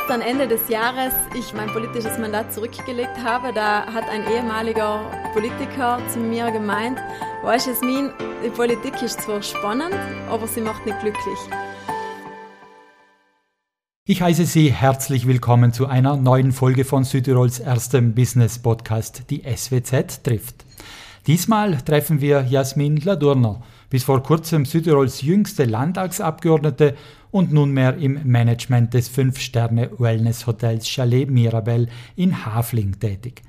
gestern Ende des Jahres ich mein politisches Mandat zurückgelegt habe, da hat ein ehemaliger Politiker zu mir gemeint, weißt du, Jasmin, die Politik ist zwar spannend, aber sie macht nicht glücklich. Ich heiße Sie herzlich willkommen zu einer neuen Folge von Südtirols erstem Business Podcast, die SWZ trifft. Diesmal treffen wir Jasmin Ladurner, bis vor kurzem Südtirols jüngste Landtagsabgeordnete und nunmehr im Management des Fünf-Sterne-Wellness-Hotels Chalet Mirabel in Hafling tätig.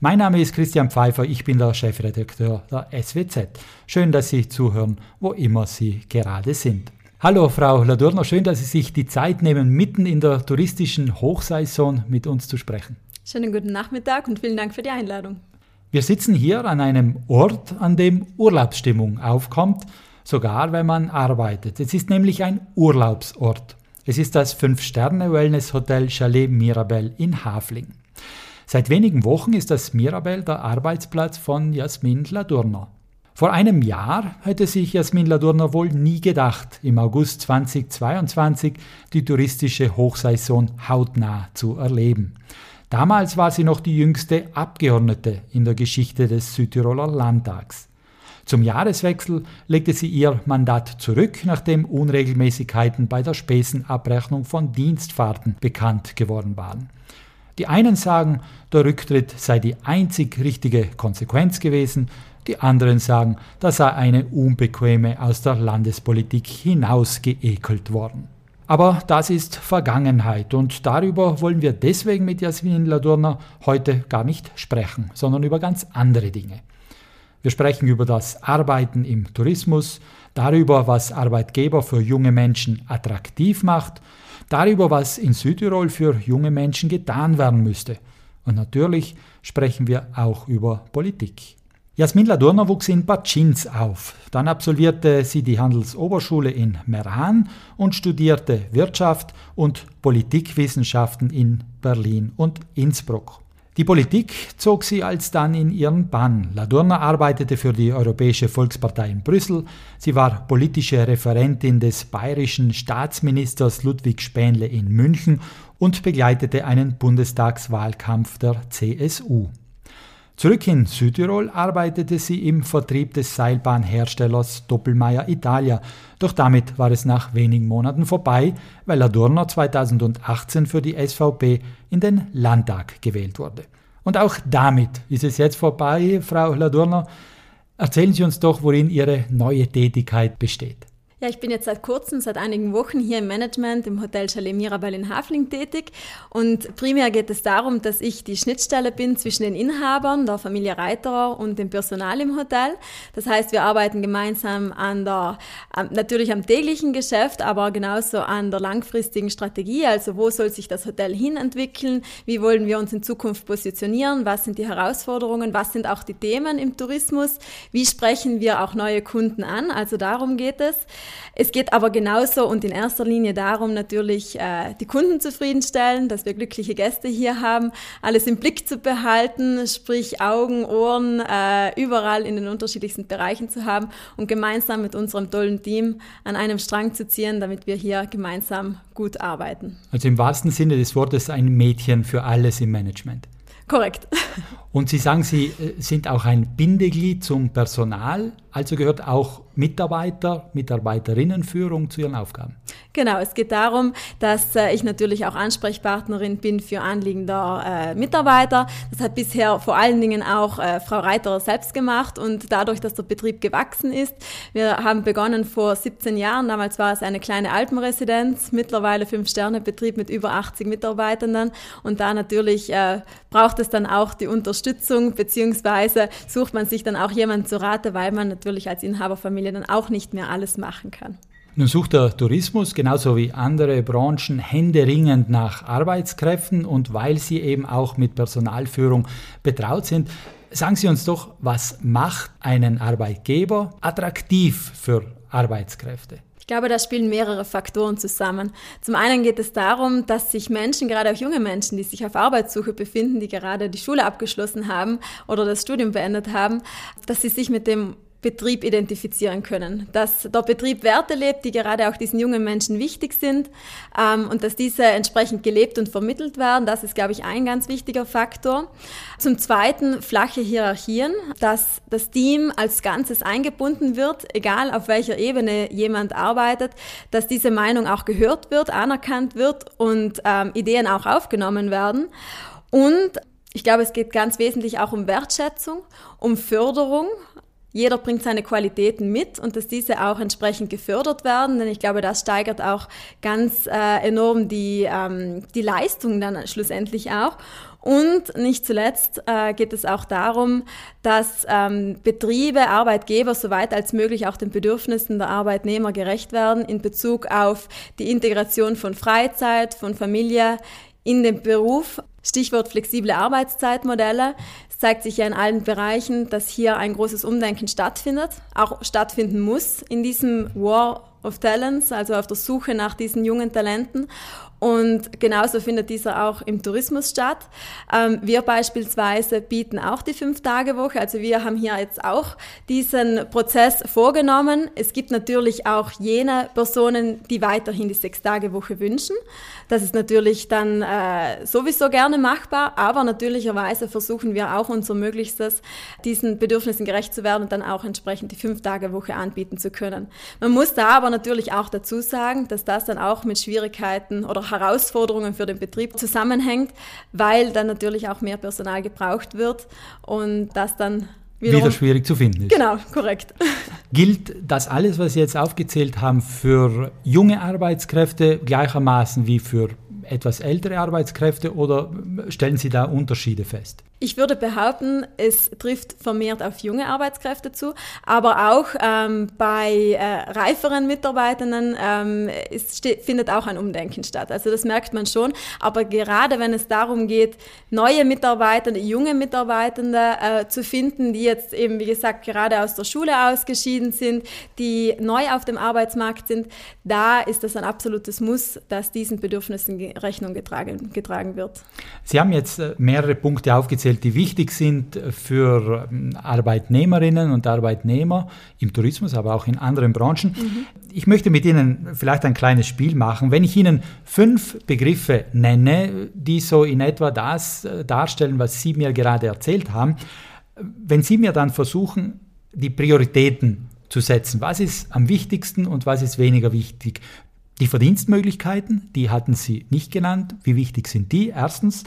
Mein Name ist Christian Pfeiffer, ich bin der Chefredakteur der SWZ. Schön, dass Sie zuhören, wo immer Sie gerade sind. Hallo Frau Ladurner, schön, dass Sie sich die Zeit nehmen, mitten in der touristischen Hochsaison mit uns zu sprechen. Schönen guten Nachmittag und vielen Dank für die Einladung. Wir sitzen hier an einem Ort, an dem Urlaubsstimmung aufkommt sogar wenn man arbeitet. Es ist nämlich ein Urlaubsort. Es ist das Fünf-Sterne-Wellness-Hotel Chalet Mirabel in Hafling. Seit wenigen Wochen ist das Mirabel der Arbeitsplatz von Jasmin Ladurner. Vor einem Jahr hätte sich Jasmin Ladurner wohl nie gedacht, im August 2022 die touristische Hochsaison hautnah zu erleben. Damals war sie noch die jüngste Abgeordnete in der Geschichte des Südtiroler Landtags. Zum Jahreswechsel legte sie ihr Mandat zurück, nachdem Unregelmäßigkeiten bei der Spesenabrechnung von Dienstfahrten bekannt geworden waren. Die einen sagen, der Rücktritt sei die einzig richtige Konsequenz gewesen, die anderen sagen, da sei eine Unbequeme aus der Landespolitik hinausgeekelt worden. Aber das ist Vergangenheit und darüber wollen wir deswegen mit Jasmin Ladurner heute gar nicht sprechen, sondern über ganz andere Dinge. Wir sprechen über das Arbeiten im Tourismus, darüber, was Arbeitgeber für junge Menschen attraktiv macht, darüber, was in Südtirol für junge Menschen getan werden müsste. Und natürlich sprechen wir auch über Politik. Jasmin Ladurner wuchs in Batschins auf. Dann absolvierte sie die Handelsoberschule in Meran und studierte Wirtschaft und Politikwissenschaften in Berlin und Innsbruck. Die Politik zog sie alsdann in ihren Bann. Ladurna arbeitete für die Europäische Volkspartei in Brüssel. Sie war politische Referentin des bayerischen Staatsministers Ludwig Spähnle in München und begleitete einen Bundestagswahlkampf der CSU. Zurück in Südtirol arbeitete sie im Vertrieb des Seilbahnherstellers Doppelmayr Italia, doch damit war es nach wenigen Monaten vorbei, weil Adorno 2018 für die SVP in den Landtag gewählt wurde. Und auch damit ist es jetzt vorbei, Frau Ladurner. Erzählen Sie uns doch, worin Ihre neue Tätigkeit besteht. Ja, ich bin jetzt seit kurzem, seit einigen Wochen hier im Management im Hotel Chalet Mirabel in Hafling tätig. Und primär geht es darum, dass ich die Schnittstelle bin zwischen den Inhabern, der Familie Reiterer und dem Personal im Hotel. Das heißt, wir arbeiten gemeinsam an der, natürlich am täglichen Geschäft, aber genauso an der langfristigen Strategie. Also wo soll sich das Hotel hin entwickeln? Wie wollen wir uns in Zukunft positionieren? Was sind die Herausforderungen? Was sind auch die Themen im Tourismus? Wie sprechen wir auch neue Kunden an? Also darum geht es. Es geht aber genauso und in erster Linie darum, natürlich äh, die Kunden zufriedenstellen, dass wir glückliche Gäste hier haben, alles im Blick zu behalten, sprich Augen, Ohren äh, überall in den unterschiedlichsten Bereichen zu haben und gemeinsam mit unserem tollen Team an einem Strang zu ziehen, damit wir hier gemeinsam gut arbeiten. Also im wahrsten Sinne des Wortes ein Mädchen für alles im Management. Korrekt. Und Sie sagen, Sie äh, sind auch ein Bindeglied zum Personal, also gehört auch Mitarbeiter, Mitarbeiterinnenführung zu Ihren Aufgaben. Genau, es geht darum, dass äh, ich natürlich auch Ansprechpartnerin bin für Anliegen der äh, Mitarbeiter. Das hat bisher vor allen Dingen auch Frau Reiter selbst gemacht und dadurch, dass der Betrieb gewachsen ist. Wir haben begonnen vor 17 Jahren, damals war es eine kleine Alpenresidenz, mittlerweile Fünf-Sterne-Betrieb mit über 80 Mitarbeitern und da natürlich braucht es dann auch die Unterstützung, beziehungsweise sucht man sich dann auch jemanden zu Rate, weil man natürlich als Inhaberfamilie dann auch nicht mehr alles machen kann. Nun sucht der Tourismus genauso wie andere Branchen händeringend nach Arbeitskräften und weil Sie eben auch mit Personalführung betraut sind, sagen Sie uns doch, was macht einen Arbeitgeber attraktiv für Arbeitskräfte? Ich glaube, da spielen mehrere Faktoren zusammen. Zum einen geht es darum, dass sich Menschen, gerade auch junge Menschen, die sich auf Arbeitssuche befinden, die gerade die Schule abgeschlossen haben oder das Studium beendet haben, dass sie sich mit dem Betrieb identifizieren können, dass der Betrieb Werte lebt, die gerade auch diesen jungen Menschen wichtig sind ähm, und dass diese entsprechend gelebt und vermittelt werden. Das ist, glaube ich, ein ganz wichtiger Faktor. Zum Zweiten flache Hierarchien, dass das Team als Ganzes eingebunden wird, egal auf welcher Ebene jemand arbeitet, dass diese Meinung auch gehört wird, anerkannt wird und ähm, Ideen auch aufgenommen werden. Und ich glaube, es geht ganz wesentlich auch um Wertschätzung, um Förderung jeder bringt seine Qualitäten mit und dass diese auch entsprechend gefördert werden, denn ich glaube, das steigert auch ganz äh, enorm die, ähm, die Leistung dann schlussendlich auch. Und nicht zuletzt äh, geht es auch darum, dass ähm, Betriebe, Arbeitgeber soweit als möglich auch den Bedürfnissen der Arbeitnehmer gerecht werden in Bezug auf die Integration von Freizeit, von Familie in den Beruf. Stichwort flexible Arbeitszeitmodelle. Zeigt sich ja in allen Bereichen, dass hier ein großes Umdenken stattfindet, auch stattfinden muss in diesem War of Talents, also auf der Suche nach diesen jungen Talenten. Und genauso findet dieser auch im Tourismus statt. Ähm, wir beispielsweise bieten auch die Fünf-Tage-Woche. Also wir haben hier jetzt auch diesen Prozess vorgenommen. Es gibt natürlich auch jene Personen, die weiterhin die Sechs-Tage-Woche wünschen. Das ist natürlich dann äh, sowieso gerne machbar, aber natürlicherweise versuchen wir auch unser Möglichstes, diesen Bedürfnissen gerecht zu werden und dann auch entsprechend die Fünf-Tage-Woche anbieten zu können. Man muss da aber natürlich auch dazu sagen, dass das dann auch mit Schwierigkeiten oder Herausforderungen für den Betrieb zusammenhängt, weil dann natürlich auch mehr Personal gebraucht wird und das dann Wiederum, wieder schwierig zu finden ist. Genau, korrekt. Gilt das alles, was Sie jetzt aufgezählt haben, für junge Arbeitskräfte gleichermaßen wie für etwas ältere Arbeitskräfte oder stellen Sie da Unterschiede fest? Ich würde behaupten, es trifft vermehrt auf junge Arbeitskräfte zu, aber auch ähm, bei äh, reiferen Mitarbeitenden ähm, findet auch ein Umdenken statt. Also das merkt man schon. Aber gerade wenn es darum geht, neue Mitarbeitende, junge Mitarbeitende äh, zu finden, die jetzt eben, wie gesagt, gerade aus der Schule ausgeschieden sind, die neu auf dem Arbeitsmarkt sind, da ist das ein absolutes Muss, dass diesen Bedürfnissen Rechnung getragen, getragen wird. Sie haben jetzt äh, mehrere Punkte aufgezählt aufgezählt, die wichtig sind für ähm, Arbeitnehmerinnen und Arbeitnehmer im Tourismus, aber auch in anderen Branchen. Mhm. Ich möchte mit Ihnen vielleicht ein kleines Spiel machen. Wenn ich Ihnen fünf Begriffe nenne, die so in etwa das äh, darstellen, was Sie mir gerade erzählt haben, wenn Sie mir dann versuchen, die Prioritäten zu setzen. Was ist am wichtigsten und was ist weniger wichtig? Die Verdienstmöglichkeiten, die hatten Sie nicht genannt. Wie wichtig sind die? Erstens.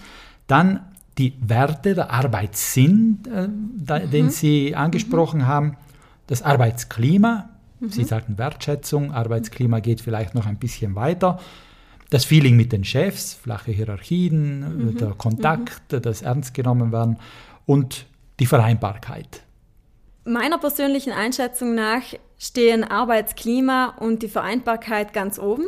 Dann die Werte, der Arbeitssinn, äh, da, mhm. den Sie angesprochen mhm. haben, das Arbeitsklima, mhm. Sie sagten Wertschätzung, Arbeitsklima geht vielleicht noch ein bisschen weiter, das Feeling mit den Chefs, flache Hierarchien, mhm. der Kontakt, mhm. das Ernst genommen werden und die Vereinbarkeit. Meiner persönlichen Einschätzung nach stehen Arbeitsklima und die Vereinbarkeit ganz oben.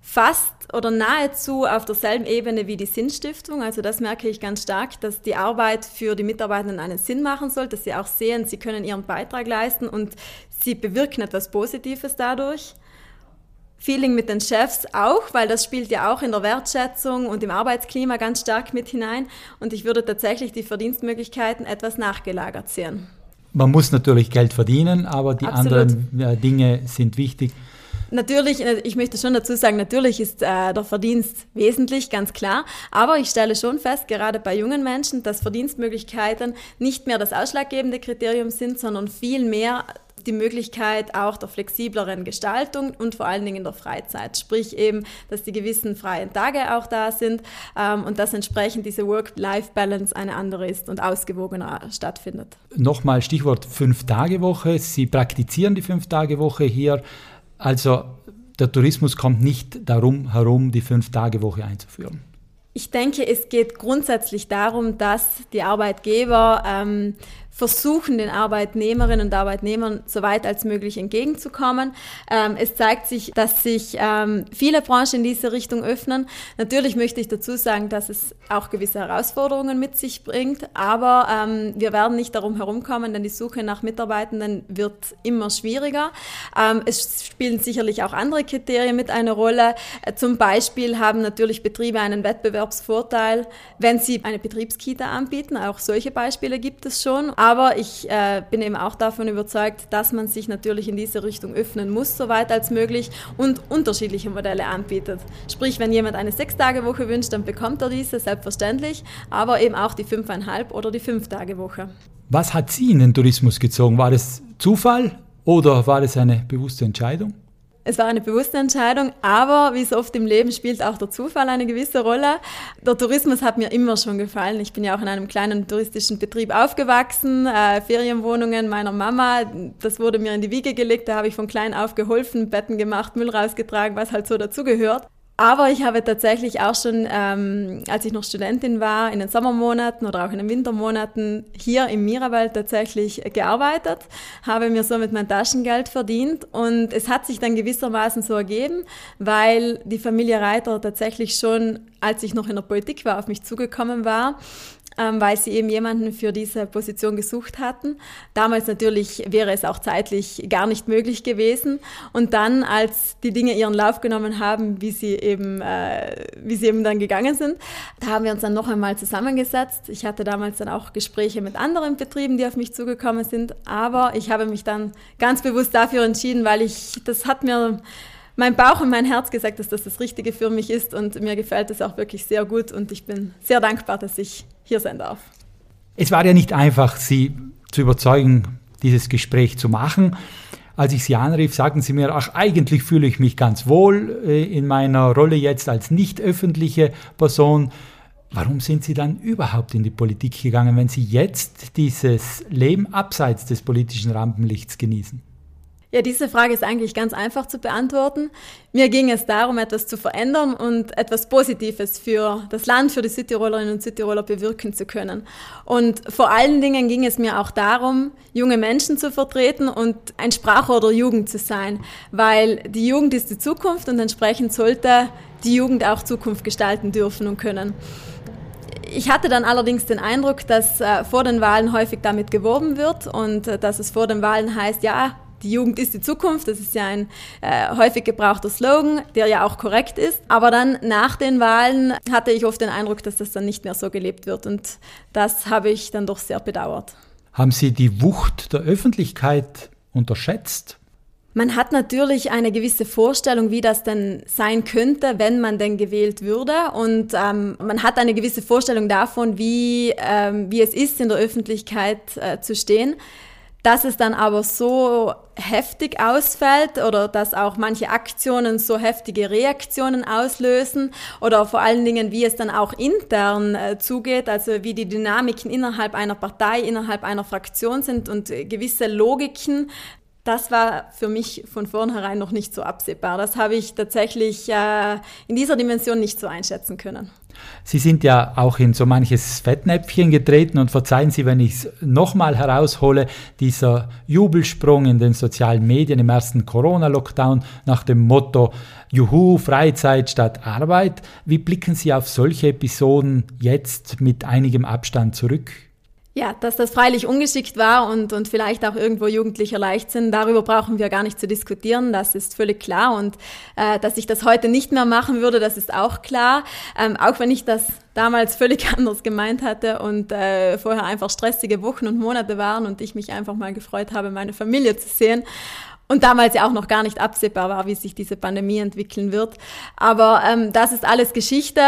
Fast oder nahezu auf derselben Ebene wie die Sinnstiftung. Also das merke ich ganz stark, dass die Arbeit für die Mitarbeitenden einen Sinn machen soll, dass sie auch sehen, sie können ihren Beitrag leisten und sie bewirken etwas Positives dadurch. Feeling mit den Chefs auch, weil das spielt ja auch in der Wertschätzung und im Arbeitsklima ganz stark mit hinein. Und ich würde tatsächlich die Verdienstmöglichkeiten etwas nachgelagert sehen. Man muss natürlich Geld verdienen, aber die Absolut. anderen Dinge sind wichtig. Natürlich, äh, ich möchte schon dazu sagen, natürlich ist äh, der Verdienst wesentlich, ganz klar. Aber ich stelle schon fest, gerade bei jungen Menschen, dass Verdienstmöglichkeiten nicht mehr das ausschlaggebende Kriterium sind, sondern vielmehr die Möglichkeit auch der flexibleren Gestaltung und vor allen Dingen der Freizeit. Sprich eben, dass die gewissen freien Tage auch da sind ähm, und dass entsprechend diese Work-Life-Balance eine andere ist und ausgewogener stattfindet. Nochmal Stichwort Fünf-Tage-Woche. Sie praktizieren die Fünf-Tage-Woche hier. Also der Tourismus kommt nicht darum herum, die Fünf-Tage-Woche einzuführen. Ich denke, es geht grundsätzlich darum, dass die Arbeitgeber ähm, versuchen, den Arbeitnehmerinnen und Arbeitnehmern so weit als möglich entgegenzukommen. Ähm, es zeigt sich, dass sich ähm, viele Branchen in diese Richtung öffnen. Natürlich möchte ich dazu sagen, dass es auch gewisse Herausforderungen mit sich bringt, aber ähm, wir werden nicht darum herumkommen, denn die Suche nach Mitarbeitenden wird immer schwieriger. Ähm, es spielen sicherlich auch andere Kriterien mit eine Rolle. Äh, zum Beispiel haben natürlich Betriebe einen Wettbewerbsvorteil, wenn sie eine Betriebskita anbieten. Auch solche Beispiele gibt es schon Aber ich äh, bin eben auch davon überzeugt, dass man sich natürlich in diese Richtung öffnen muss, so weit als möglich und unterschiedliche Modelle anbietet. Sprich, wenn jemand eine Sechs-Tage-Woche wünscht, dann bekommt er diese, selbstverständlich, aber eben auch die fünfeinhalb oder die Fünf-Tage-Woche. Was hat Sie in den Tourismus gezogen? War das Zufall oder war das eine bewusste Entscheidung? Es war eine bewusste Entscheidung, aber wie so oft im Leben spielt auch der Zufall eine gewisse Rolle. Der Tourismus hat mir immer schon gefallen. Ich bin ja auch in einem kleinen touristischen Betrieb aufgewachsen, äh, Ferienwohnungen meiner Mama, das wurde mir in die Wiege gelegt, da habe ich von klein auf geholfen, Betten gemacht, Müll rausgetragen, was halt so dazugehört. Aber ich habe tatsächlich auch schon, ähm, als ich noch Studentin war, in den Sommermonaten oder auch in den Wintermonaten hier im Mirabel tatsächlich gearbeitet, habe mir somit mein Taschengeld verdient und es hat sich dann gewissermaßen so ergeben, weil die Familie Reiter tatsächlich schon, als ich noch in der Politik war, auf mich zugekommen war ähm, weil sie eben jemanden für diese Position gesucht hatten. Damals natürlich wäre es auch zeitlich gar nicht möglich gewesen. Und dann, als die Dinge ihren Lauf genommen haben, wie sie eben, äh, wie sie eben dann gegangen sind, da haben wir uns dann noch einmal zusammengesetzt. Ich hatte damals dann auch Gespräche mit anderen Betrieben, die auf mich zugekommen sind. Aber ich habe mich dann ganz bewusst dafür entschieden, weil ich, das hat mir mein Bauch und mein Herz gesagt, dass das das Richtige für mich ist und mir gefällt es auch wirklich sehr gut und ich bin sehr dankbar, dass ich hier sein darf. Es war ja nicht einfach, Sie zu überzeugen, dieses Gespräch zu machen. Als ich Sie anrief, sagten Sie mir, ach, eigentlich fühle ich mich ganz wohl äh, in meiner Rolle jetzt als nicht öffentliche Person. Warum sind Sie dann überhaupt in die Politik gegangen, wenn Sie jetzt dieses Leben abseits des politischen Rampenlichts genießen? Ja, diese Frage ist eigentlich ganz einfach zu beantworten. Mir ging es darum, etwas zu verändern und etwas Positives für das Land, für die Südtirolerinnen und Südtiroler bewirken zu können. Und vor allen Dingen ging es mir auch darum, junge Menschen zu vertreten und ein Sprachrohr der Jugend zu sein, weil die Jugend ist die Zukunft und entsprechend sollte die Jugend auch Zukunft gestalten dürfen und können. Ich hatte dann allerdings den Eindruck, dass äh, vor den Wahlen häufig damit geworben wird und äh, dass es vor den Wahlen heißt, ja, die Jugend ist die Zukunft, das ist ja ein äh, häufig gebrauchter Slogan, der ja auch korrekt ist. Aber dann nach den Wahlen hatte ich oft den Eindruck, dass das dann nicht mehr so gelebt wird. Und das habe ich dann doch sehr bedauert. Haben Sie die Wucht der Öffentlichkeit unterschätzt? Man hat natürlich eine gewisse Vorstellung, wie das denn sein könnte, wenn man denn gewählt würde. Und ähm, man hat eine gewisse Vorstellung davon, wie, ähm, wie es ist, in der Öffentlichkeit äh, zu stehen. Dass es dann aber so heftig ausfällt oder dass auch manche Aktionen so heftige Reaktionen auslösen oder vor allen Dingen, wie es dann auch intern äh, zugeht, also wie die Dynamiken innerhalb einer Partei, innerhalb einer Fraktion sind und gewisse Logiken das war für mich von vornherein noch nicht so absehbar. Das habe ich tatsächlich äh, in dieser Dimension nicht so einschätzen können. Sie sind ja auch in so manches Fettnäpfchen getreten und verzeihen Sie, wenn ich es nochmal heraushole, dieser Jubelsprung in den sozialen Medien im ersten Corona-Lockdown nach dem Motto Juhu, Freizeit statt Arbeit. Wie blicken Sie auf solche Episoden jetzt mit einigem Abstand zurück? Ja, dass das freilich ungeschickt war und, und vielleicht auch irgendwo jugendlicher Leichtsinn, darüber brauchen wir gar nicht zu diskutieren, das ist völlig klar. Und äh, dass ich das heute nicht mehr machen würde, das ist auch klar. Ähm, auch wenn ich das damals völlig anders gemeint hatte und äh, vorher einfach stressige Wochen und Monate waren und ich mich einfach mal gefreut habe, meine Familie zu sehen und damals ja auch noch gar nicht absehbar war, wie sich diese Pandemie entwickeln wird. Aber ähm, das ist alles Geschichte.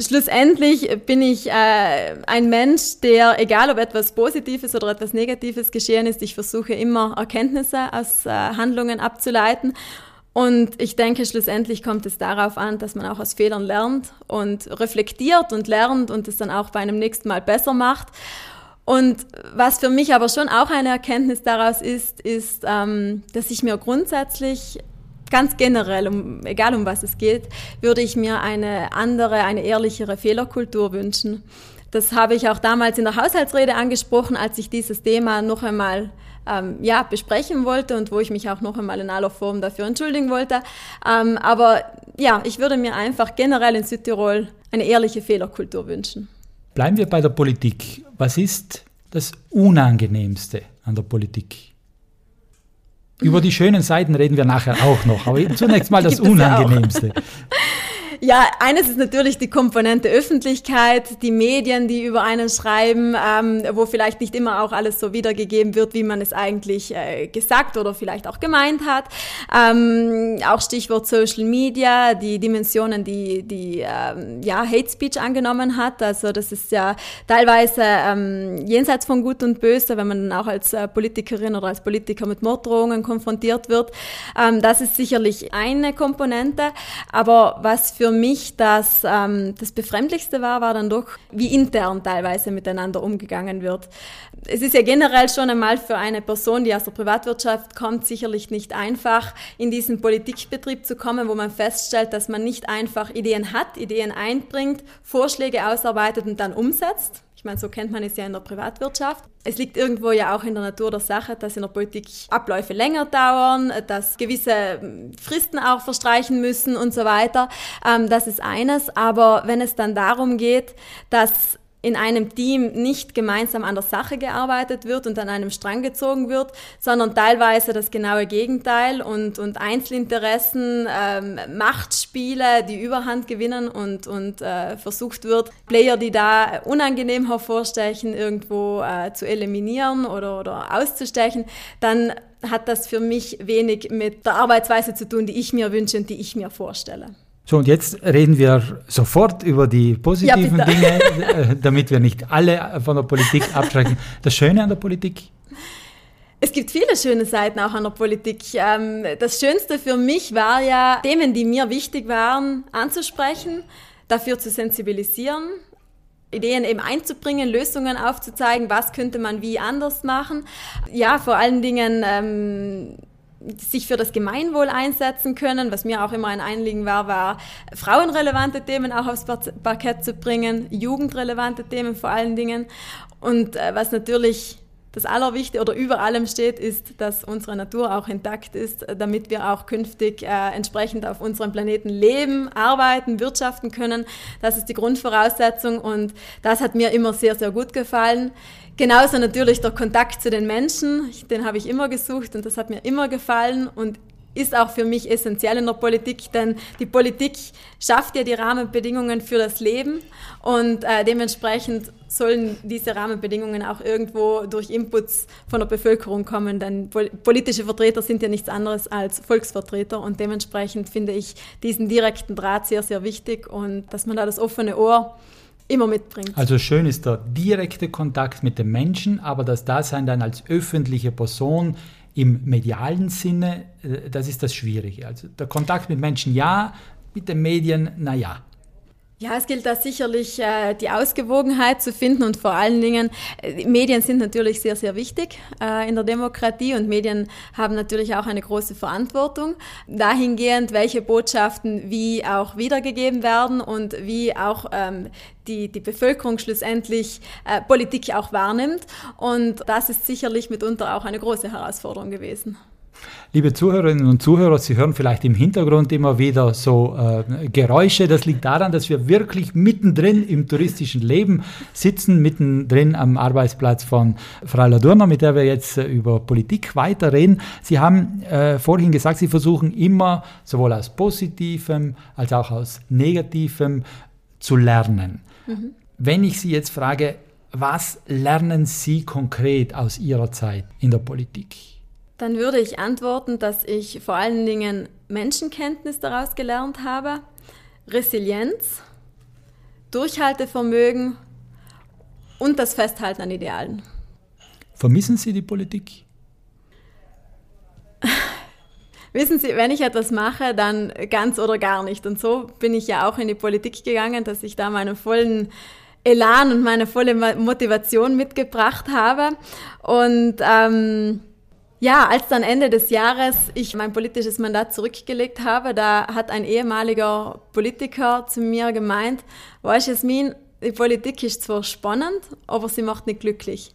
Schlussendlich bin ich äh, ein Mensch, der, egal ob etwas Positives oder etwas Negatives geschehen ist, ich versuche immer Erkenntnisse aus äh, Handlungen abzuleiten. Und ich denke, schlussendlich kommt es darauf an, dass man auch aus Fehlern lernt und reflektiert und lernt und es dann auch bei einem nächsten Mal besser macht. Und was für mich aber schon auch eine Erkenntnis daraus ist, ist, ähm, dass ich mir grundsätzlich ganz generell, um, egal um was es geht, würde ich mir eine andere, eine ehrlichere Fehlerkultur wünschen. Das habe ich auch damals in der Haushaltsrede angesprochen, als ich dieses Thema noch einmal ähm, ja, besprechen wollte und wo ich mich auch noch einmal in aller Form dafür entschuldigen wollte. Ähm, aber ja, ich würde mir einfach generell in Südtirol eine ehrliche Fehlerkultur wünschen. Bleiben wir bei der Politik. Was ist das Unangenehmste an der Politik? Über die schönen Seiten reden wir nachher auch noch, aber zunächst mal das Unangenehmste. Ja, eines ist natürlich die Komponente Öffentlichkeit, die Medien, die über einen schreiben, ähm, wo vielleicht nicht immer auch alles so wiedergegeben wird, wie man es eigentlich äh, gesagt oder vielleicht auch gemeint hat. Ähm, auch Stichwort Social Media, die Dimensionen, die, die ähm, ja, Hate Speech angenommen hat. Also das ist ja teilweise ähm, jenseits von Gut und Böse, wenn man dann auch als äh, Politikerin oder als Politiker mit Morddrohungen konfrontiert wird. Ähm, das ist sicherlich eine Komponente. Aber was für mich das, ähm, das Befremdlichste war, war dann doch, wie intern teilweise miteinander umgegangen wird. Es ist ja generell schon einmal für eine Person, die aus der Privatwirtschaft kommt, sicherlich nicht einfach, in diesen Politikbetrieb zu kommen, wo man feststellt, dass man nicht einfach Ideen hat, Ideen einbringt, Vorschläge ausarbeitet und dann umsetzt, meine, so kennt man es ja in der Privatwirtschaft. Es liegt irgendwo ja auch in der Natur der Sache, dass in der Politik Abläufe länger dauern, dass gewisse hm, Fristen auch verstreichen müssen und so weiter. Ähm, das ist eines. Aber wenn es dann darum geht, dass in einem Team nicht gemeinsam an der Sache gearbeitet wird und an einem Strang gezogen wird, sondern teilweise das genaue Gegenteil und, und Einzelinteressen, ähm, Machtspiele, die Überhand gewinnen und, und äh, versucht wird, Player, die da unangenehm hervorstechen, irgendwo äh, zu eliminieren oder, oder auszustechen, dann hat das für mich wenig mit der Arbeitsweise zu tun, die ich mir wünsche und die ich mir vorstelle. So, und jetzt reden wir sofort über die positiven ja, Dinge, äh, damit wir nicht alle von der Politik abschrecken. Das Schöne an der Politik? Es gibt viele schöne Seiten auch an der Politik. Ähm, das Schönste für mich war ja, Themen, die mir wichtig waren, anzusprechen, dafür zu sensibilisieren, Ideen eben einzubringen, Lösungen aufzuzeigen, was könnte man wie anders machen. Ja, vor allen Dingen ähm, sich für das Gemeinwohl einsetzen können. Was mir auch immer ein Anliegen war, war frauenrelevante Themen auch aufs Parkett zu bringen, jugendrelevante Themen vor allen Dingen. Und äh, was natürlich das Allerwichtigste oder über allem steht, ist, dass unsere Natur auch intakt ist, damit wir auch künftig äh, entsprechend auf unserem Planeten leben, arbeiten, wirtschaften können. Das ist die Grundvoraussetzung und das hat mir immer sehr, sehr gut gefallen. Genauso natürlich der Kontakt zu den Menschen, den habe ich immer gesucht und das hat mir immer gefallen und ist auch für mich essentiell in der Politik, denn die Politik schafft ja die Rahmenbedingungen für das Leben und äh, dementsprechend sollen diese Rahmenbedingungen auch irgendwo durch Inputs von der Bevölkerung kommen, denn politische Vertreter sind ja nichts anderes als Volksvertreter und dementsprechend finde ich diesen direkten Draht sehr, sehr wichtig und dass man da das offene Ohr immer mitbringt. Also schön ist der direkte Kontakt mit den Menschen, aber das Dasein dann als öffentliche Person im medialen Sinne, äh, das ist das Schwierige. Also der Kontakt mit Menschen ja, mit den Medien naja. Ja, es gilt da sicherlich äh, die Ausgewogenheit zu finden und vor allen Dingen, äh, Medien sind natürlich sehr, sehr wichtig äh, in der Demokratie und Medien haben natürlich auch eine große Verantwortung dahingehend, welche Botschaften wie auch wiedergegeben werden und wie auch ähm, die, die Bevölkerung schlussendlich äh, Politik auch wahrnimmt. Und das ist sicherlich mitunter auch eine große Herausforderung gewesen. Liebe Zuhörerinnen und Zuhörer, Sie hören vielleicht im Hintergrund immer wieder so äh, Geräusche. Das liegt daran, dass wir wirklich mittendrin im touristischen Leben sitzen, mittendrin am Arbeitsplatz von Frau Ladurner, mit der wir jetzt äh, über Politik weiterreden. Sie haben äh, vorhin gesagt, Sie versuchen immer sowohl aus Positivem als auch aus Negativem zu lernen. Mhm. Wenn ich Sie jetzt frage, was lernen Sie konkret aus Ihrer Zeit in der Politik? Dann würde ich antworten, dass ich vor allen Dingen Menschenkenntnis daraus gelernt habe, Resilienz, Durchhaltevermögen und das Festhalten an Idealen. Vermissen Sie die Politik? Wissen Sie, wenn ich etwas mache, dann ganz oder gar nicht. Und so bin ich ja auch in die Politik gegangen, dass ich da meinen vollen Elan und meine volle Motivation mitgebracht habe. Und ähm, ja, als dann Ende des Jahres ich mein politisches Mandat zurückgelegt habe, da hat ein ehemaliger Politiker zu mir gemeint, weißt Jasmin, die Politik ist zwar spannend, aber sie macht nicht glücklich.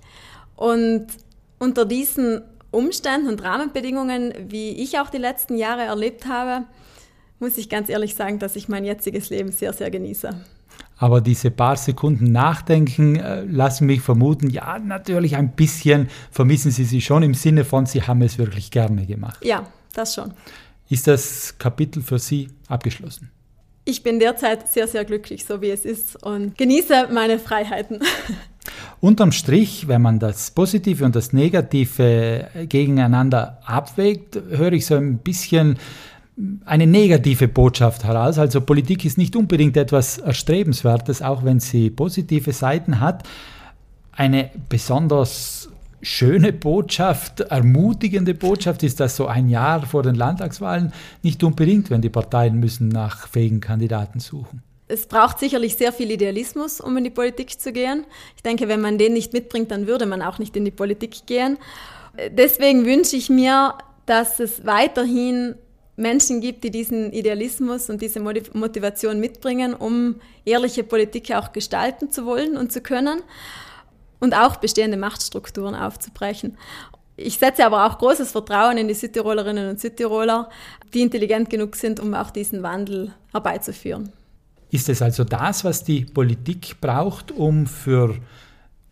Und unter diesen Umständen und Rahmenbedingungen, wie ich auch die letzten Jahre erlebt habe, muss ich ganz ehrlich sagen, dass ich mein jetziges Leben sehr, sehr genieße. Aber diese paar Sekunden Nachdenken äh, lassen mich vermuten, ja, natürlich ein bisschen vermissen Sie sie schon im Sinne von, Sie haben es wirklich gerne gemacht. Ja, das schon. Ist das Kapitel für Sie abgeschlossen? Ich bin derzeit sehr, sehr glücklich, so wie es ist und genieße meine Freiheiten. Unterm Strich, wenn man das Positive und das Negative gegeneinander abwägt, höre ich so ein bisschen eine negative Botschaft heraus. Also Politik ist nicht unbedingt etwas Erstrebenswertes, auch wenn sie positive Seiten hat. Eine besonders schöne Botschaft, ermutigende Botschaft ist das so ein Jahr vor den Landtagswahlen nicht unbedingt, wenn die Parteien müssen nach fähigen Kandidaten suchen. Es braucht sicherlich sehr viel Idealismus, um in die Politik zu gehen. Ich denke, wenn man den nicht mitbringt, dann würde man auch nicht in die Politik gehen. Deswegen wünsche ich mir, dass es weiterhin Menschen gibt, die diesen Idealismus und diese Motivation mitbringen, um ehrliche Politik auch gestalten zu wollen und zu können und auch bestehende Machtstrukturen aufzubrechen. Ich setze aber auch großes Vertrauen in die Südtirolerinnen und Südtiroler, die intelligent genug sind, um auch diesen Wandel herbeizuführen. Ist es also das, was die Politik braucht, um für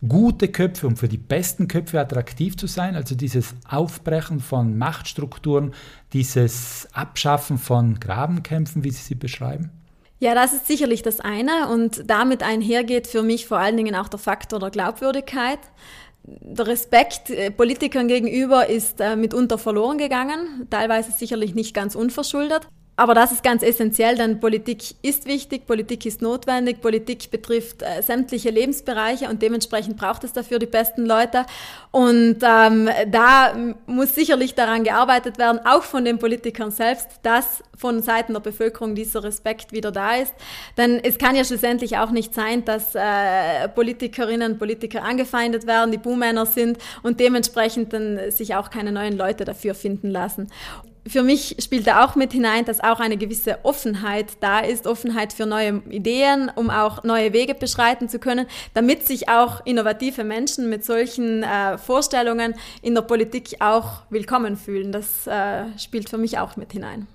gute Köpfe, um für die besten Köpfe attraktiv zu sein, also dieses Aufbrechen von Machtstrukturen, dieses Abschaffen von Grabenkämpfen, wie Sie sie beschreiben? Ja, das ist sicherlich das eine und damit einhergeht für mich vor allen Dingen auch der Faktor der Glaubwürdigkeit. Der Respekt äh, Politikern gegenüber ist äh, mitunter verloren gegangen, teilweise sicherlich nicht ganz unverschuldet. Aber das ist ganz essentiell, denn Politik ist wichtig, Politik ist notwendig, Politik betrifft äh, sämtliche Lebensbereiche und dementsprechend braucht es dafür die besten Leute. Und ähm, da muss sicherlich daran gearbeitet werden, auch von den Politikern selbst, dass von Seiten der Bevölkerung dieser Respekt wieder da ist. Denn es kann ja schlussendlich auch nicht sein, dass äh, Politikerinnen und Politiker angefeindet werden, die Buhmänner sind und dementsprechend dann sich auch keine neuen Leute dafür finden lassen für mich spielt da auch mit hinein, dass auch eine gewisse Offenheit da ist, Offenheit für neue Ideen, um auch neue Wege beschreiten zu können, damit sich auch innovative Menschen mit solchen äh, Vorstellungen in der Politik auch willkommen fühlen. Das äh, spielt für mich auch mit hinein.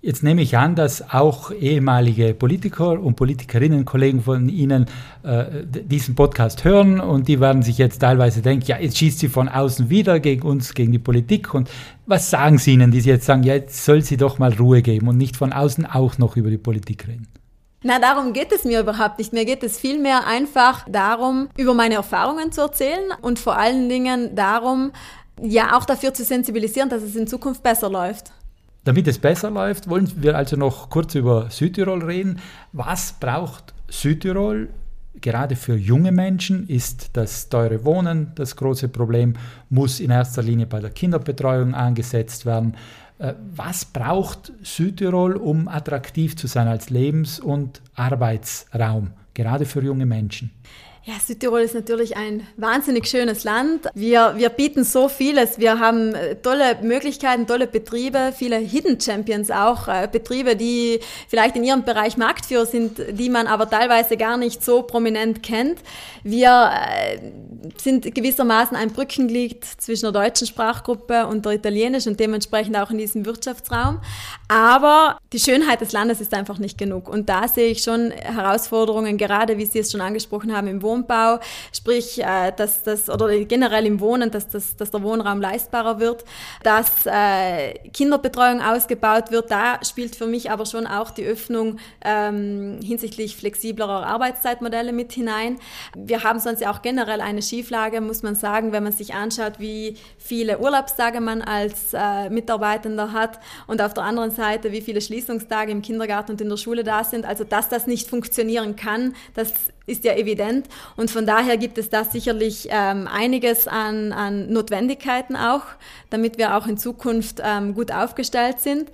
Jetzt nehme ich an, dass auch ehemalige Politiker und Politikerinnen, Kollegen von Ihnen äh, diesen Podcast hören und die werden sich jetzt teilweise denken, ja, jetzt schießt sie von außen wieder gegen uns, gegen die Politik. Und was sagen Sie ihnen, die jetzt sagen, ja, jetzt soll sie doch mal Ruhe geben und nicht von außen auch noch über die Politik reden? Na, darum geht es mir überhaupt nicht. Mir geht es vielmehr einfach darum, über meine Erfahrungen zu erzählen und vor allen Dingen darum, ja, auch dafür zu sensibilisieren, dass es in Zukunft besser läuft. Damit es besser läuft, wollen wir also noch kurz über Südtirol reden. Was braucht Südtirol? Gerade für junge Menschen ist das teure Wohnen das große Problem, muss in erster Linie bei der Kinderbetreuung angesetzt werden. Äh, was braucht Südtirol, um attraktiv zu sein als Lebens- und Arbeitsraum, gerade für junge Menschen? Ja, Südtirol ist natürlich ein wahnsinnig schönes Land. Wir, wir bieten so vieles. Wir haben äh, tolle Möglichkeiten, tolle Betriebe, viele Hidden Champions auch, äh, Betriebe, die vielleicht in ihrem Bereich Marktführer sind, die man aber teilweise gar nicht so prominent kennt. Wir äh, sind gewissermaßen ein Brückenglied zwischen der deutschen Sprachgruppe und der italienischen und dementsprechend auch in diesem Wirtschaftsraum. Aber die Schönheit des Landes ist einfach nicht genug. Und da sehe ich schon Herausforderungen, gerade wie Sie es schon angesprochen haben, im Wohnbau, sprich, äh, dass das, oder generell im Wohnen, dass, das, dass der Wohnraum leistbarer wird, dass äh, Kinderbetreuung ausgebaut wird. Da spielt für mich aber schon auch die Öffnung ähm, hinsichtlich flexiblerer Arbeitszeitmodelle mit hinein. Wir haben sonst ja auch generell eine Schieflage, muss man sagen, wenn man sich anschaut, wie viele Urlaubstage man als äh, Mitarbeitender hat und auf der anderen Seite, wie viele Schließungstage im Kindergarten und in der Schule da sind. Also, dass das nicht funktionieren kann, das ist ja evident. Und von daher gibt es da sicherlich ähm, einiges an, an Notwendigkeiten auch, damit wir auch in Zukunft ähm, gut aufgestellt sind.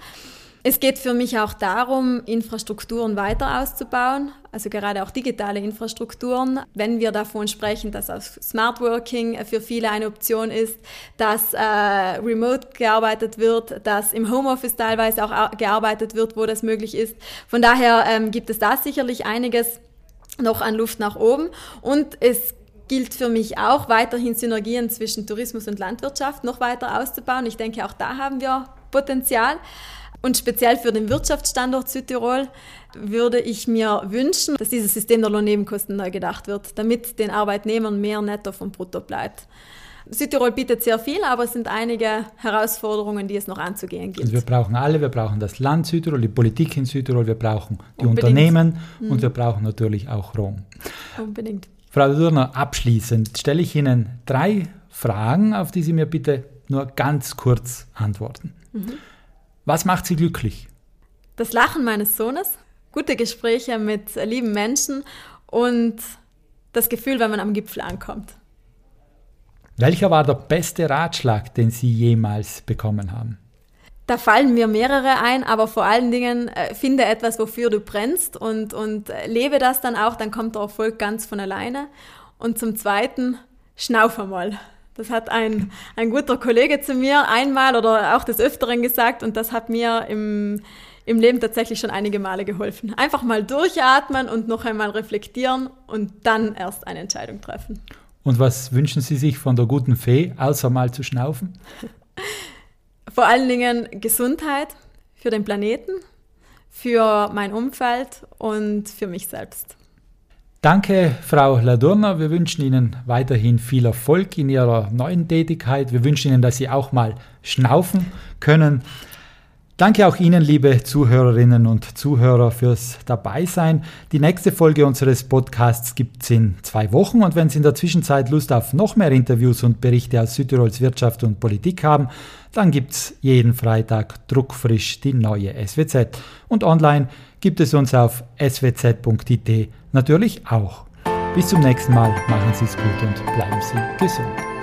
Es geht für mich auch darum, Infrastrukturen weiter auszubauen, also gerade auch digitale Infrastrukturen. Wenn wir davon sprechen, dass auch Smart Working für viele eine Option ist, dass äh, remote gearbeitet wird, dass im Homeoffice teilweise auch gearbeitet wird, wo das möglich ist. Von daher ähm, gibt es da sicherlich einiges, noch an Luft nach oben. Und es gilt für mich auch, weiterhin Synergien zwischen Tourismus und Landwirtschaft noch weiter auszubauen. Ich denke, auch da haben wir Potenzial. Und speziell für den Wirtschaftsstandort Südtirol würde ich mir wünschen, dass dieses System der Lohnnebenkosten neu gedacht wird, damit den Arbeitnehmern mehr Netto vom Brutto bleibt. Südtirol bietet sehr viel, aber es sind einige Herausforderungen, die es noch anzugehen gilt. Und wir brauchen alle, wir brauchen das Land Südtirol, die Politik in Südtirol, wir brauchen die Unbedingt. Unternehmen mhm. und wir brauchen natürlich auch Rom. Unbedingt. Frau Dürner, abschließend stelle ich Ihnen drei Fragen, auf die Sie mir bitte nur ganz kurz antworten. Mhm. Was macht Sie glücklich? Das Lachen meines Sohnes, gute Gespräche mit lieben Menschen und das Gefühl, wenn man am Gipfel ankommt. Welcher war der beste Ratschlag, den Sie jemals bekommen haben? Da fallen mir mehrere ein, aber vor allen Dingen äh, finde etwas, wofür du brennst und, und äh, lebe das dann auch, dann kommt der Erfolg ganz von alleine. Und zum Zweiten, schnauf einmal. Das hat ein, ein guter Kollege zu mir einmal oder auch des Öfteren gesagt und das hat mir im, im Leben tatsächlich schon einige Male geholfen. Einfach mal durchatmen und noch einmal reflektieren und dann erst eine Entscheidung treffen. Und was wünschen Sie sich von der guten Fee, außer mal zu schnaufen? Vor allen Dingen Gesundheit für den Planeten, für mein Umfeld und für mich selbst. Danke, Frau Ladurna. Wir wünschen Ihnen weiterhin viel Erfolg in Ihrer neuen Tätigkeit. Wir wünschen Ihnen, dass Sie auch mal schnaufen können. Danke auch Ihnen, liebe Zuhörerinnen und Zuhörer, fürs Dabeisein. Die nächste Folge unseres Podcasts gibt es in zwei Wochen und wenn Sie in der Zwischenzeit Lust auf noch mehr Interviews und Berichte aus Südtirols Wirtschaft und Politik haben, dann gibt es jeden Freitag druckfrisch die neue SWZ. Und online gibt es uns auf swz.it natürlich auch. Bis zum nächsten Mal, machen Sie es gut und bleiben Sie gesund.